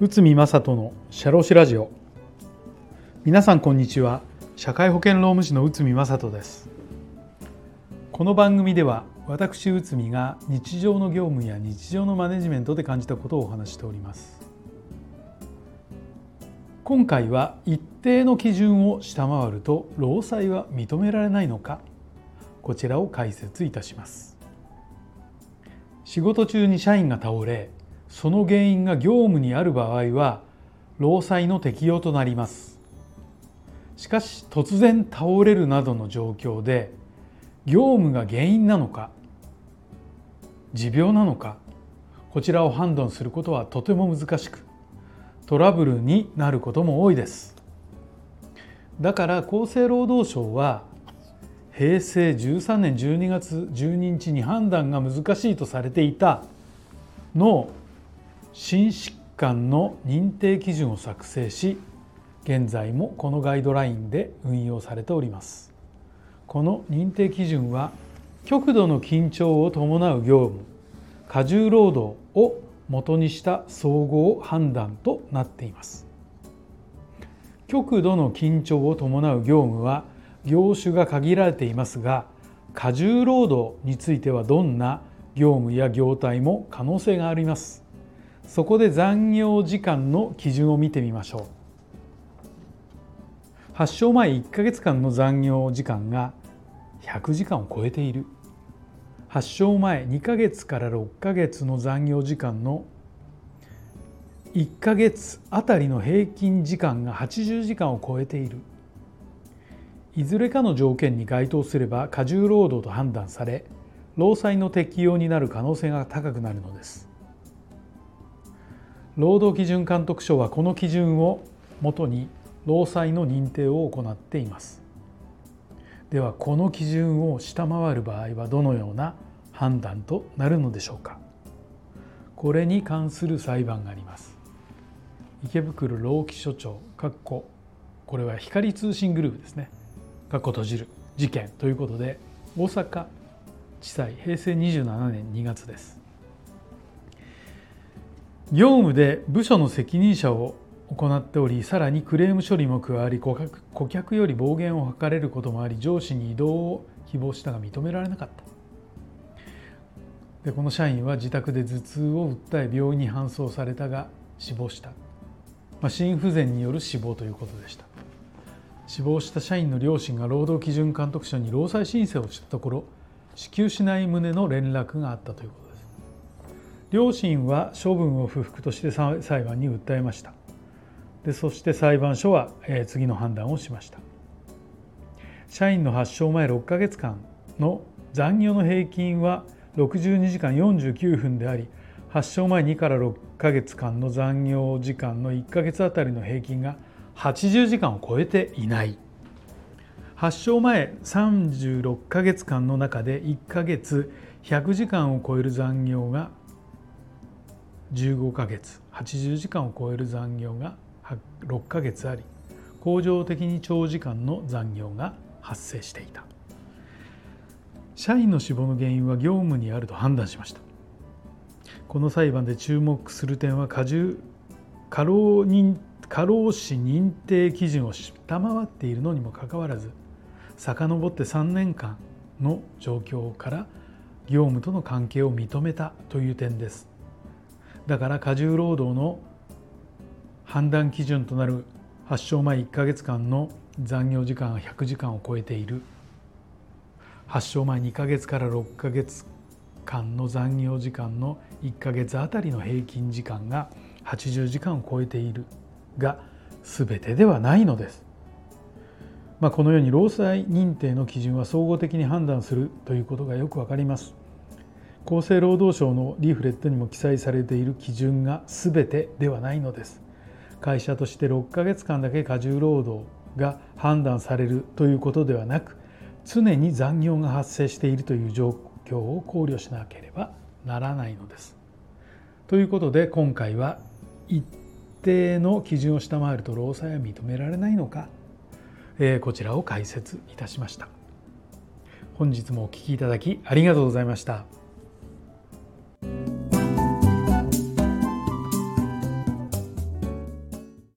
内海正人のシャロシラジオ。皆さんこんにちは。社会保険労務士の内海正人です。この番組では私内海が日常の業務や日常のマネジメントで感じたことをお話しております。今回は一定の基準を下回ると労災は認められないのかこちらを解説いたします。仕事中に社員が倒れその原因が業務にある場合は労災の適用となります。しかし突然倒れるなどの状況で業務が原因なのか持病なのかこちらを判断することはとても難しくトラブルになることも多いです。だから厚生労働省は平成13年12月12日に判断が難しいとされていた脳心疾患の認定基準を作成し現在もこのガイドラインで運用されております。この認定基準は極度の緊張を伴う業務過重労働を元にした総合判断となっています。極度の緊張を伴う業務は業種が限られていますが過重労働についてはどんな業務や業態も可能性があります。そこで残業時間の基準を見てみましょう。発症前1ヶ月間の残業時間が100時間を超えている。発症前2ヶ月から6ヶ月の残業時間の1ヶ月あたりの平均時間が80時間を超えている。いずれかの条件に該当すれば過重労働と判断され労災の適用になる可能性が高くなるのです。労働基準監督署はこの基準をもとに労災の認定を行っています。ではこの基準を下回る場合はどのような判断となるのでしょうか。これに関する裁判があります。池袋労基署長これは光通信グループですね。かっこ閉じる事件ということで大阪地裁平成27年2月です。業務で部署の責任者を行っておりさらにクレーム処理も加わり顧客より暴言を吐かれることもあり上司に異動を希望したが認められなかった。でこの社員は自宅で頭痛を訴え病院に搬送されたが死亡した、まあ、心不全による死亡ということでした。死亡した社員の両親が労働基準監督署に労災申請をしたところ支給しない旨の連絡があったということです。両親は処分を不服として裁判に訴えました。でそして裁判所はえ次の判断をしました。社員の発症前6ヶ月間の残業の平均は62時間49分であり発症前2から6ヶ月間の残業時間の1ヶ月あたりの平均が80時間を超えていない。発症前36ヶ月間の中で1ヶ月100時間を超える残業が15ヶ月80時間を超える残業が6ヶ月あり恒常的に長時間の残業が発生していた。社員の死亡の原因は業務にあると判断しました。この裁判で注目する点は過重過労認過労死認定基準を下回っているのにもかかわらず遡って3年間の状況から業務との関係を認めたという点です。だから過重労働の判断基準となる発症前1ヶ月間の残業時間が100時間を超えている。発症前2ヶ月から6ヶ月間の残業時間の1ヶ月あたりの平均時間が80時間を超えている。が全てではないのです。まあ、このように労災認定の基準は総合的に判断するということがよくわかります。厚生労働省のリーフレットにも記載されている基準が全てではないのです。会社として6ヶ月間だけ過重労働が判断されるということではなく常に残業が発生しているという状況を考慮しなければならないのです。ということで今回は一定の基準を下回ると労災は認められないのか、えー、こちらを解説いたしました。本日もお聴きいただきありがとうございました。